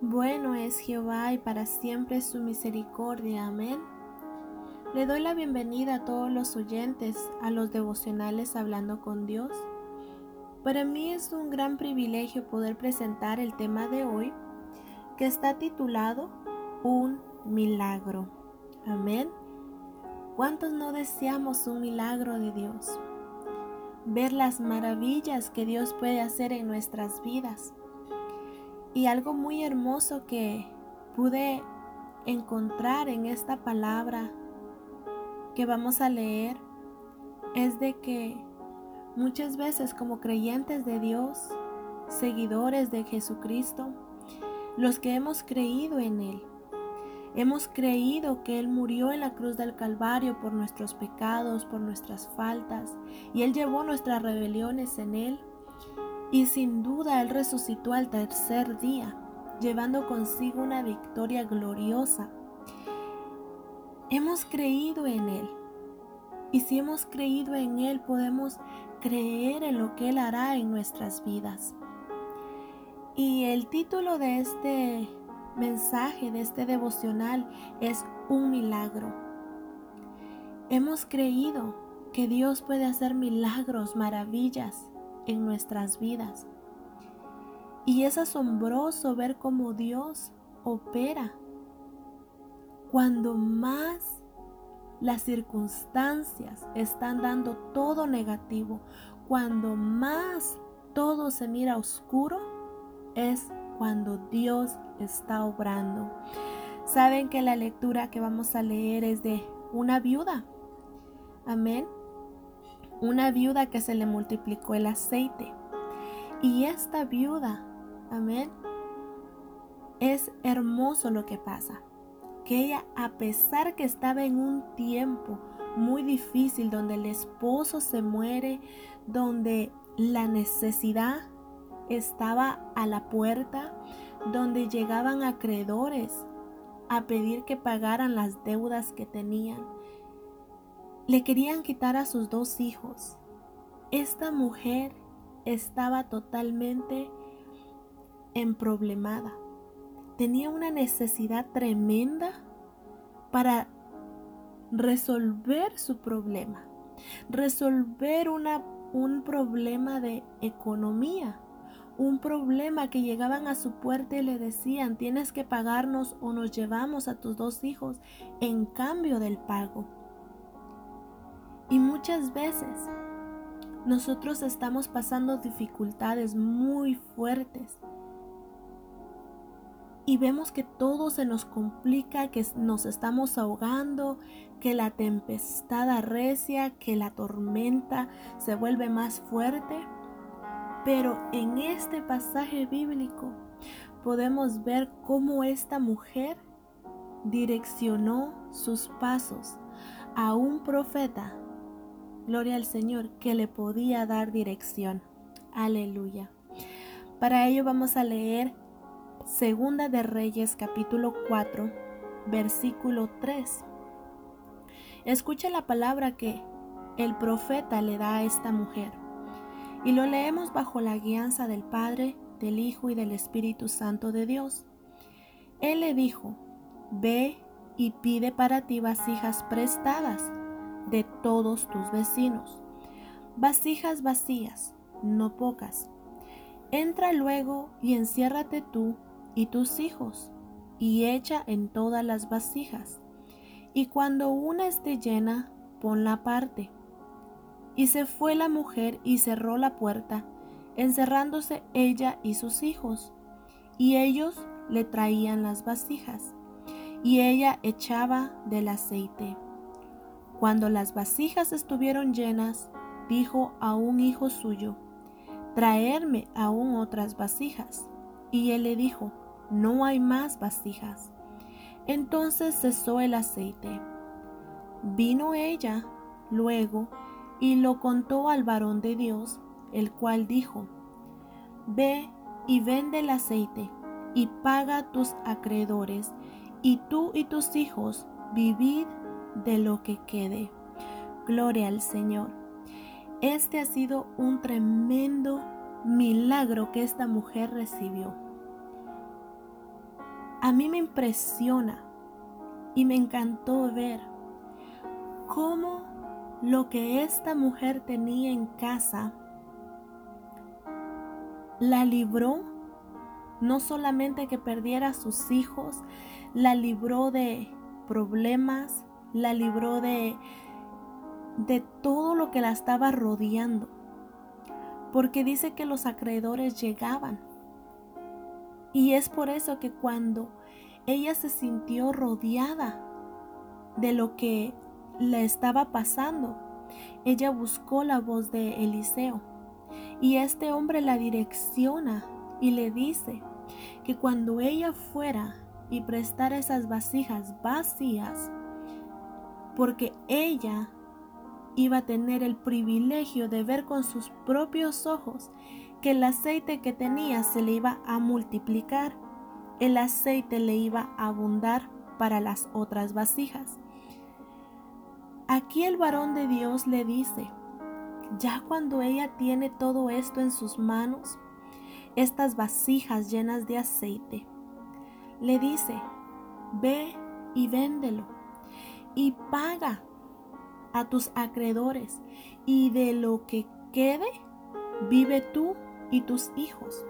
Bueno es Jehová y para siempre su misericordia. Amén. Le doy la bienvenida a todos los oyentes a los devocionales Hablando con Dios. Para mí es un gran privilegio poder presentar el tema de hoy que está titulado Un milagro. Amén. ¿Cuántos no deseamos un milagro de Dios? Ver las maravillas que Dios puede hacer en nuestras vidas y algo muy hermoso que pude encontrar en esta palabra que vamos a leer es de que muchas veces como creyentes de Dios, seguidores de Jesucristo, los que hemos creído en Él, hemos creído que Él murió en la cruz del Calvario por nuestros pecados, por nuestras faltas, y Él llevó nuestras rebeliones en Él, y sin duda Él resucitó al tercer día, llevando consigo una victoria gloriosa. Hemos creído en Él. Y si hemos creído en Él, podemos creer en lo que Él hará en nuestras vidas. Y el título de este mensaje, de este devocional, es un milagro. Hemos creído que Dios puede hacer milagros, maravillas en nuestras vidas. Y es asombroso ver cómo Dios opera cuando más las circunstancias están dando todo negativo, cuando más todo se mira oscuro, es cuando Dios está obrando. Saben que la lectura que vamos a leer es de una viuda. Amén una viuda que se le multiplicó el aceite. Y esta viuda, amén, es hermoso lo que pasa. Que ella, a pesar que estaba en un tiempo muy difícil, donde el esposo se muere, donde la necesidad estaba a la puerta, donde llegaban acreedores a pedir que pagaran las deudas que tenían, le querían quitar a sus dos hijos. Esta mujer estaba totalmente emproblemada. Tenía una necesidad tremenda para resolver su problema, resolver un problema de economía, un problema que llegaban a su puerta y le decían, tienes que pagarnos o nos llevamos a tus dos hijos en cambio del pago. Y muchas veces nosotros estamos pasando dificultades muy fuertes y vemos que todo se nos complica, que nos estamos ahogando, que la tempestad arrecia, que la tormenta se vuelve más fuerte. Pero en este pasaje bíblico podemos ver cómo esta mujer direccionó sus pasos a un profeta Gloria al Señor que le podía dar dirección. Aleluya. Para ello vamos a leer Segunda de Reyes capítulo 4, versículo 3. Escucha la palabra que el profeta le da a esta mujer. Y lo leemos bajo la guianza del Padre, del Hijo y del Espíritu Santo de Dios. Él le dijo, Ve y pide para ti vasijas prestadas de todos tus vecinos. Vasijas vacías, no pocas. Entra luego y enciérrate tú y tus hijos, y echa en todas las vasijas. Y cuando una esté llena, ponla aparte. Y se fue la mujer y cerró la puerta, encerrándose ella y sus hijos. Y ellos le traían las vasijas, y ella echaba del aceite. Cuando las vasijas estuvieron llenas, dijo a un hijo suyo, traerme aún otras vasijas. Y él le dijo, no hay más vasijas. Entonces cesó el aceite. Vino ella luego y lo contó al varón de Dios, el cual dijo, Ve y vende el aceite y paga tus acreedores, y tú y tus hijos vivid de lo que quede. Gloria al Señor. Este ha sido un tremendo milagro que esta mujer recibió. a mí me impresiona y me encantó ver cómo lo que esta mujer tenía en casa la libró, no solamente que perdiera a sus hijos, la libró de problemas, la libró de, de todo lo que la estaba rodeando. Porque dice que los acreedores llegaban. Y es por eso que cuando ella se sintió rodeada de lo que le estaba pasando, ella buscó la voz de Eliseo. Y este hombre la direcciona y le dice que cuando ella fuera y prestara esas vasijas vacías, porque ella iba a tener el privilegio de ver con sus propios ojos que el aceite que tenía se le iba a multiplicar, el aceite le iba a abundar para las otras vasijas. Aquí el varón de Dios le dice, ya cuando ella tiene todo esto en sus manos, estas vasijas llenas de aceite, le dice, ve y véndelo y paga a tus acreedores y de lo que quede, vive tú y tus hijos.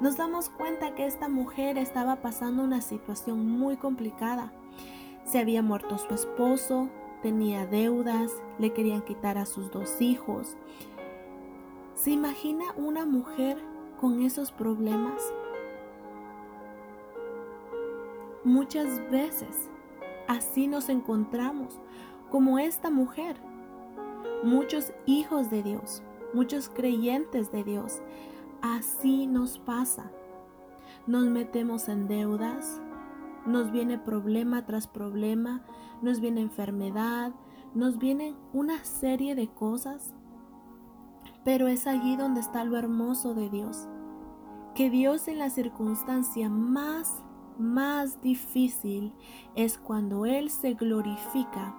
Nos damos cuenta que esta mujer estaba pasando una situación muy complicada. Se había muerto su esposo, tenía deudas, le querían quitar a sus dos hijos. ¿Se imagina una mujer con esos problemas? Muchas veces así nos encontramos como esta mujer. Muchos hijos de Dios, muchos creyentes de Dios, así nos pasa. Nos metemos en deudas, nos viene problema tras problema, nos viene enfermedad, nos viene una serie de cosas. Pero es allí donde está lo hermoso de Dios. Que Dios en la circunstancia más, más difícil es cuando Él se glorifica,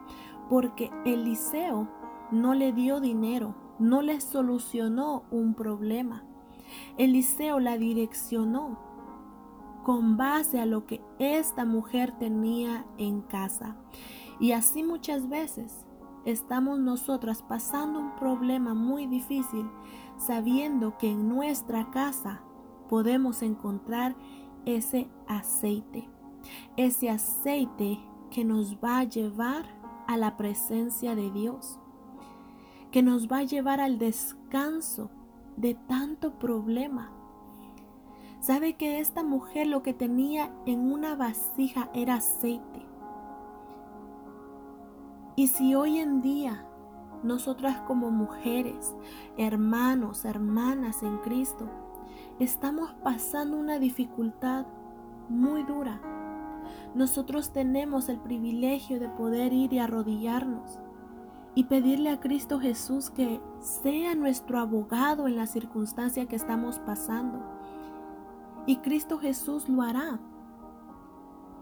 porque Eliseo no le dio dinero, no le solucionó un problema. Eliseo la direccionó con base a lo que esta mujer tenía en casa. Y así muchas veces estamos nosotras pasando un problema muy difícil sabiendo que en nuestra casa podemos encontrar ese aceite. Ese aceite que nos va a llevar a la presencia de Dios. Que nos va a llevar al descanso de tanto problema Sabe que esta mujer lo que tenía en una vasija era aceite. Y si hoy en día nosotras como mujeres, hermanos, hermanas en Cristo, estamos pasando una dificultad muy dura, nosotros tenemos el privilegio de poder ir y arrodillarnos y pedirle a Cristo Jesús que sea nuestro abogado en la circunstancia que estamos pasando y Cristo Jesús lo hará.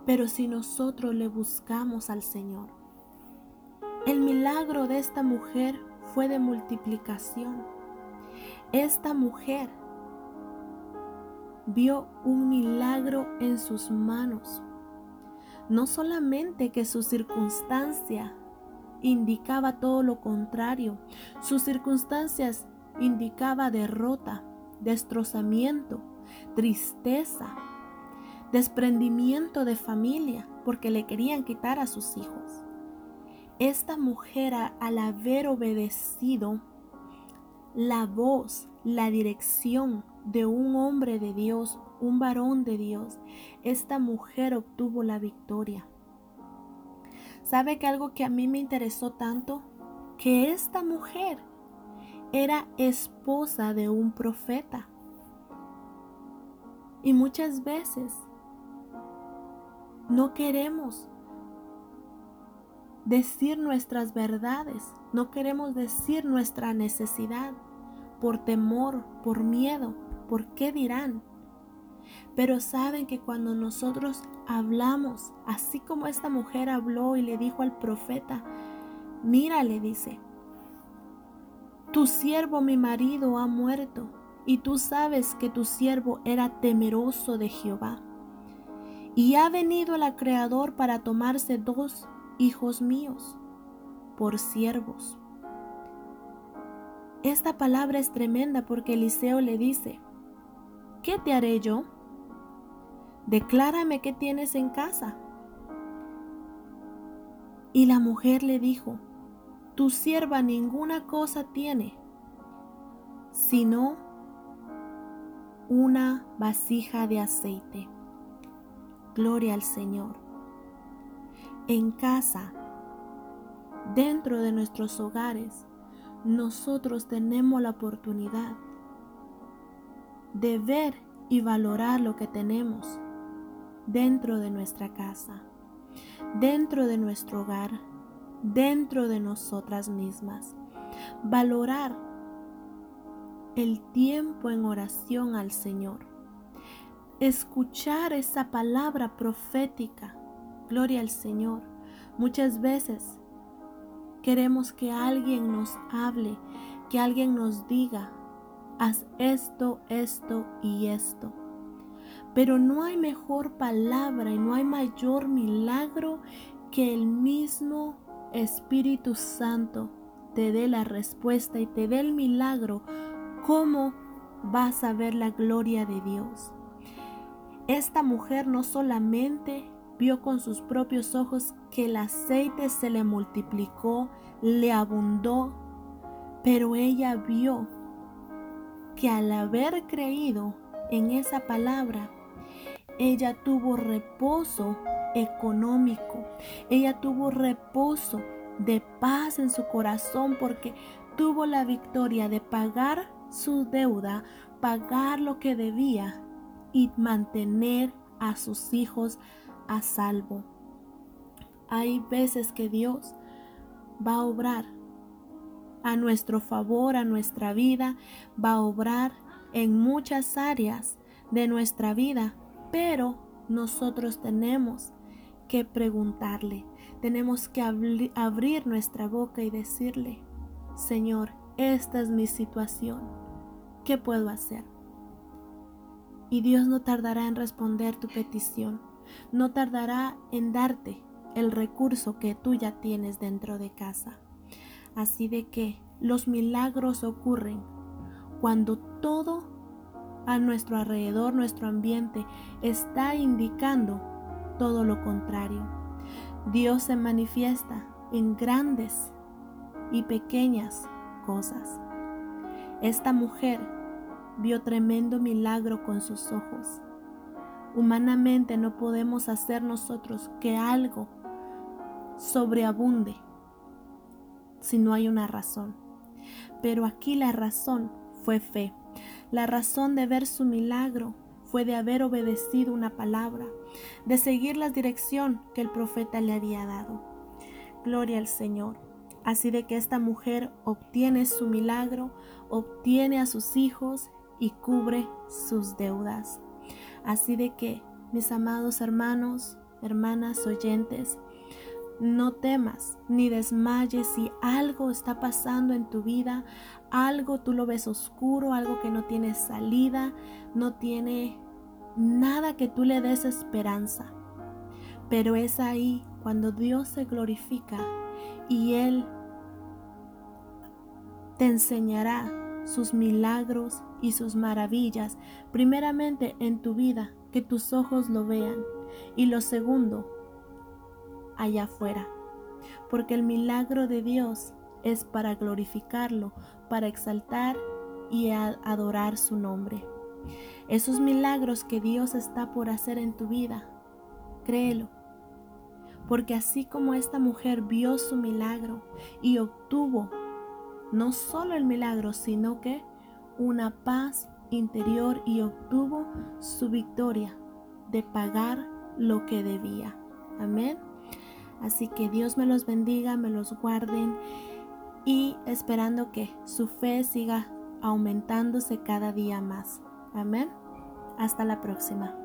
Pero si nosotros le buscamos al Señor, el milagro de esta mujer fue de multiplicación. Esta mujer vio un milagro en sus manos. No solamente que su circunstancia indicaba todo lo contrario, sus circunstancias indicaba derrota, destrozamiento, tristeza, desprendimiento de familia porque le querían quitar a sus hijos. Esta mujer al haber obedecido la voz, la dirección de un hombre de Dios, un varón de Dios, esta mujer obtuvo la victoria. ¿Sabe que algo que a mí me interesó tanto? Que esta mujer era esposa de un profeta. Y muchas veces no queremos decir nuestras verdades, no queremos decir nuestra necesidad por temor, por miedo, por qué dirán. Pero saben que cuando nosotros hablamos, así como esta mujer habló y le dijo al profeta, mira, le dice, tu siervo mi marido ha muerto y tú sabes que tu siervo era temeroso de Jehová. Y ha venido el Creador para tomarse dos hijos míos por siervos. Esta palabra es tremenda porque Eliseo le dice, ¿qué te haré yo? Declárame qué tienes en casa. Y la mujer le dijo, tu sierva ninguna cosa tiene, sino una vasija de aceite. Gloria al Señor. En casa, dentro de nuestros hogares, nosotros tenemos la oportunidad de ver y valorar lo que tenemos dentro de nuestra casa, dentro de nuestro hogar, dentro de nosotras mismas. Valorar el tiempo en oración al Señor. Escuchar esa palabra profética. Gloria al Señor. Muchas veces queremos que alguien nos hable, que alguien nos diga, haz esto, esto y esto. Pero no hay mejor palabra y no hay mayor milagro que el mismo Espíritu Santo te dé la respuesta y te dé el milagro, cómo vas a ver la gloria de Dios. Esta mujer no solamente vio con sus propios ojos que el aceite se le multiplicó, le abundó, pero ella vio que al haber creído en esa palabra, ella tuvo reposo económico, ella tuvo reposo de paz en su corazón porque tuvo la victoria de pagar su deuda, pagar lo que debía y mantener a sus hijos a salvo. Hay veces que Dios va a obrar a nuestro favor, a nuestra vida, va a obrar en muchas áreas de nuestra vida, pero nosotros tenemos que preguntarle, tenemos que abrir nuestra boca y decirle, Señor, esta es mi situación, ¿qué puedo hacer? Y Dios no tardará en responder tu petición, no tardará en darte el recurso que tú ya tienes dentro de casa. Así de que los milagros ocurren cuando todo a nuestro alrededor, nuestro ambiente, está indicando todo lo contrario. Dios se manifiesta en grandes y pequeñas cosas. Esta mujer vio tremendo milagro con sus ojos. Humanamente no podemos hacer nosotros que algo sobreabunde si no hay una razón. Pero aquí la razón fue fe. La razón de ver su milagro fue de haber obedecido una palabra, de seguir la dirección que el profeta le había dado. Gloria al Señor. Así de que esta mujer obtiene su milagro, obtiene a sus hijos y cubre sus deudas. Así de que, mis amados hermanos, hermanas oyentes, no temas ni desmayes si algo está pasando en tu vida, algo tú lo ves oscuro, algo que no tiene salida, no tiene nada que tú le des esperanza. Pero es ahí cuando Dios se glorifica y Él te enseñará sus milagros y sus maravillas, primeramente en tu vida, que tus ojos lo vean. Y lo segundo, allá afuera, porque el milagro de Dios es para glorificarlo, para exaltar y adorar su nombre. Esos milagros que Dios está por hacer en tu vida, créelo, porque así como esta mujer vio su milagro y obtuvo no solo el milagro, sino que una paz interior y obtuvo su victoria de pagar lo que debía. Amén. Así que Dios me los bendiga, me los guarden y esperando que su fe siga aumentándose cada día más. Amén. Hasta la próxima.